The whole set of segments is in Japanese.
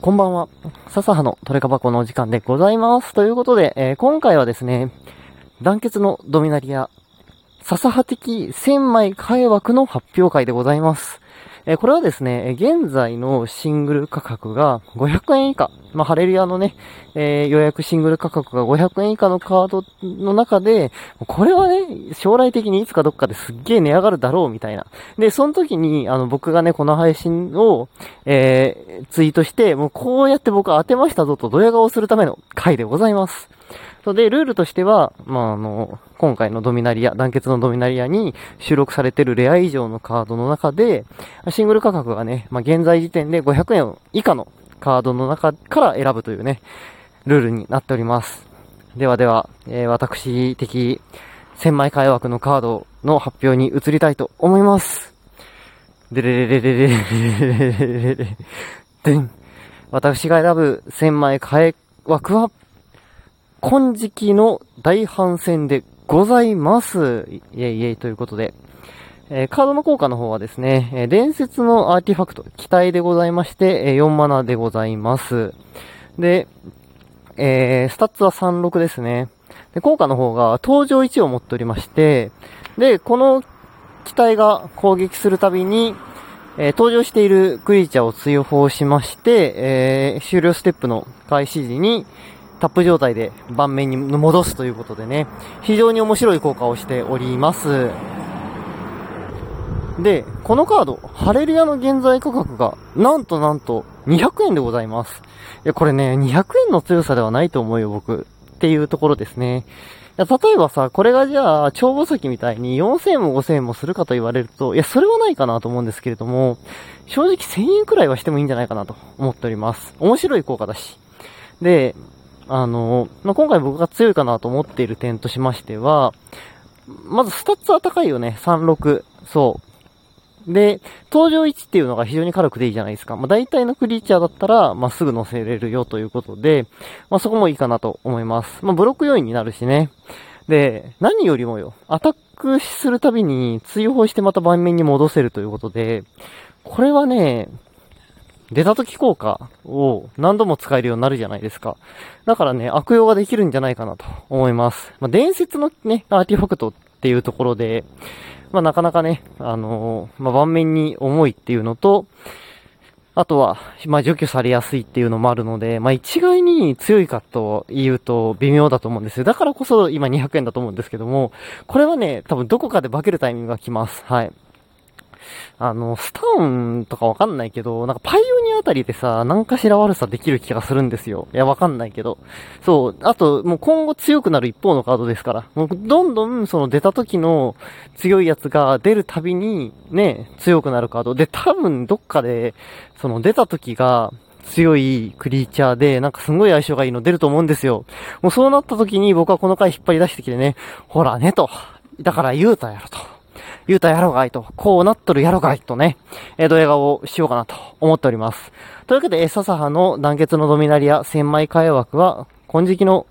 こんばんは。笹葉のトレカ箱のお時間でございます。ということで、えー、今回はですね、団結のドミナリア、笹葉的1000枚開枠の発表会でございます。え、これはですね、現在のシングル価格が500円以下。まあ、ハレリアのね、えー、予約シングル価格が500円以下のカードの中で、これはね、将来的にいつかどっかですっげえ値上がるだろうみたいな。で、その時に、あの、僕がね、この配信を、えー、ツイートして、もうこうやって僕は当てましたぞとドヤ顔するための回でございます。そうで、ルールとしては、まあ、あの、今回のドミナリア、団結のドミナリアに収録されてるレア以上のカードの中で、シングル価格がね、まあ、現在時点で500円以下のカードの中から選ぶというね、ルールになっております。ではでは、えー、私的1000枚替え枠のカードの発表に移りたいと思います。でれれれれれれれれれれれでん。私が選ぶ1000枚替え枠は、金色の大反戦でございます。イェイイェイということで。えー、カードの効果の方はですね、え、伝説のアーティファクト、機体でございまして、え、4マナでございます。で、えー、スタッツは36ですね。で、効果の方が搭乗1を持っておりまして、で、この機体が攻撃するたびに、えー、搭乗しているクリーチャーを追放しまして、えー、終了ステップの開始時に、タップ状態で盤面に戻すということでね、非常に面白い効果をしております。で、このカード、ハレルヤの現在価格が、なんとなんと、200円でございます。いや、これね、200円の強さではないと思うよ、僕。っていうところですね。いや、例えばさ、これがじゃあ、超細木みたいに4000円も5000円もするかと言われると、いや、それはないかなと思うんですけれども、正直1000円くらいはしてもいいんじゃないかなと思っております。面白い効果だし。で、あの、まあ、今回僕が強いかなと思っている点としましては、まずスタッツは高いよね。36。そう。で、登場位置っていうのが非常に軽くていいじゃないですか。まあ、大体のクリーチャーだったら、まあ、すぐ乗せれるよということで、まあ、そこもいいかなと思います。まあ、ブロック要因になるしね。で、何よりもよ、アタックするたびに追放してまた盤面に戻せるということで、これはね、出た時効果を何度も使えるようになるじゃないですか。だからね、悪用ができるんじゃないかなと思います。まあ、伝説のね、アーティファクトっていうところで、まあ、なかなかね、あのー、まあ、盤面に重いっていうのと、あとは、まあ、除去されやすいっていうのもあるので、まあ、一概に強いかと言うと微妙だと思うんですよ。だからこそ今200円だと思うんですけども、これはね、多分どこかで化けるタイミングが来ます。はい。あの、スターンとかわかんないけど、なんかパイオニアあたりでさ、何かしら悪さできる気がするんですよ。いや、わかんないけど。そう。あと、もう今後強くなる一方のカードですから。もうどんどんその出た時の強いやつが出るたびに、ね、強くなるカード。で、多分どっかで、その出た時が、強いクリーチャーで、なんかすごい相性がいいの出ると思うんですよ。もうそうなった時に僕はこの回引っ張り出してきてね、ほらねと。だから言うたやろと。言うたやろがいと、こうなっとるやろがいとね、えー、ドヤ顔をしようかなと思っております。というわけで、笹葉の団結のドミナリア千枚替え枠は、金色の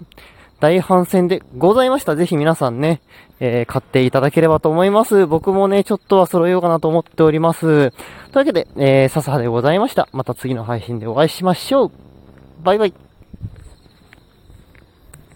大反戦でございました。ぜひ皆さんね、えー、買っていただければと思います。僕もね、ちょっとは揃えようかなと思っております。というわけで、えー、笹葉でございました。また次の配信でお会いしましょう。バイバイ。